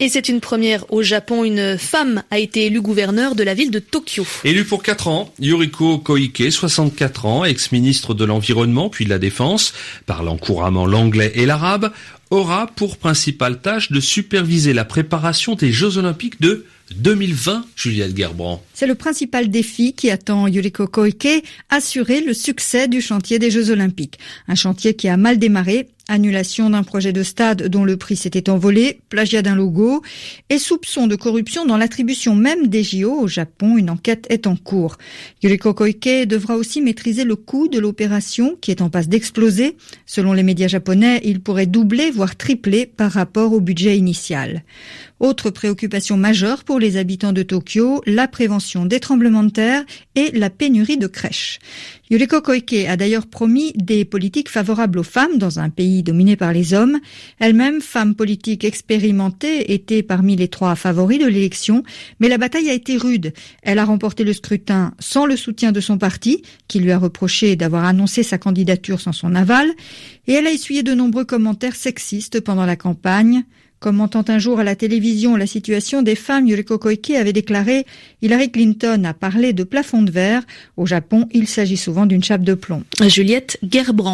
Et c'est une première au Japon. Une femme a été élue gouverneur de la ville de Tokyo. Élue pour 4 ans, Yuriko Koike, 64 ans, ex-ministre de l'Environnement puis de la Défense, parlant couramment l'anglais et l'arabe, aura pour principale tâche de superviser la préparation des Jeux Olympiques de 2020, Juliette Gerbrand. C'est le principal défi qui attend Yuriko Koike, assurer le succès du chantier des Jeux Olympiques. Un chantier qui a mal démarré Annulation d'un projet de stade dont le prix s'était envolé, plagiat d'un logo et soupçon de corruption dans l'attribution même des JO au Japon. Une enquête est en cours. Yuriko Koike devra aussi maîtriser le coût de l'opération qui est en passe d'exploser. Selon les médias japonais, il pourrait doubler voire tripler par rapport au budget initial. Autre préoccupation majeure pour les habitants de Tokyo, la prévention des tremblements de terre et la pénurie de crèches. Yuriko Koike a d'ailleurs promis des politiques favorables aux femmes dans un pays dominé par les hommes. Elle-même, femme politique expérimentée, était parmi les trois favoris de l'élection, mais la bataille a été rude. Elle a remporté le scrutin sans le soutien de son parti, qui lui a reproché d'avoir annoncé sa candidature sans son aval, et elle a essuyé de nombreux commentaires sexistes pendant la campagne. Commentant un jour à la télévision la situation des femmes, Yuriko Koike avait déclaré Hillary Clinton a parlé de plafond de verre. Au Japon, il s'agit souvent d'une chape de plomb. Juliette Gerbrand.